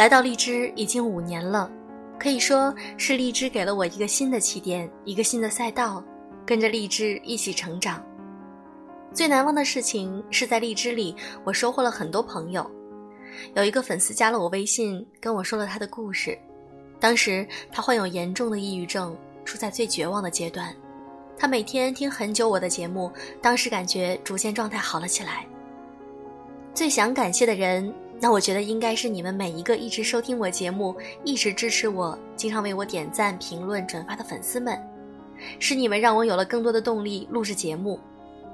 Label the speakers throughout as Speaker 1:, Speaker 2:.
Speaker 1: 来到荔枝已经五年了，可以说是荔枝给了我一个新的起点，一个新的赛道，跟着荔枝一起成长。最难忘的事情是在荔枝里，我收获了很多朋友。有一个粉丝加了我微信，跟我说了他的故事。当时他患有严重的抑郁症，处在最绝望的阶段。他每天听很久我的节目，当时感觉逐渐状态好了起来。最想感谢的人，那我觉得应该是你们每一个一直收听我节目、一直支持我、经常为我点赞、评论、转发的粉丝们。是你们让我有了更多的动力录制节目，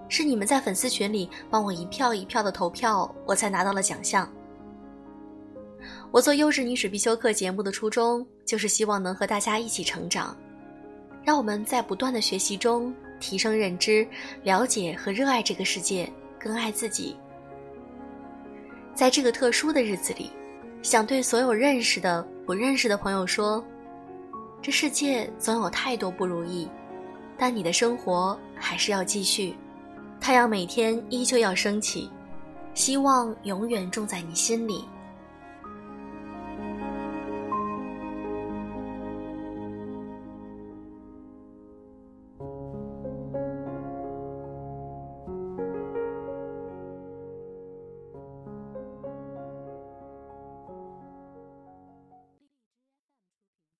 Speaker 1: 是你们在粉丝群里帮我一票一票的投票，我才拿到了奖项。我做优质女史必修课节目的初衷，就是希望能和大家一起成长。让我们在不断的学习中提升认知，了解和热爱这个世界，更爱自己。在这个特殊的日子里，想对所有认识的、不认识的朋友说：这世界总有太多不如意，但你的生活还是要继续。太阳每天依旧要升起，希望永远种在你心里。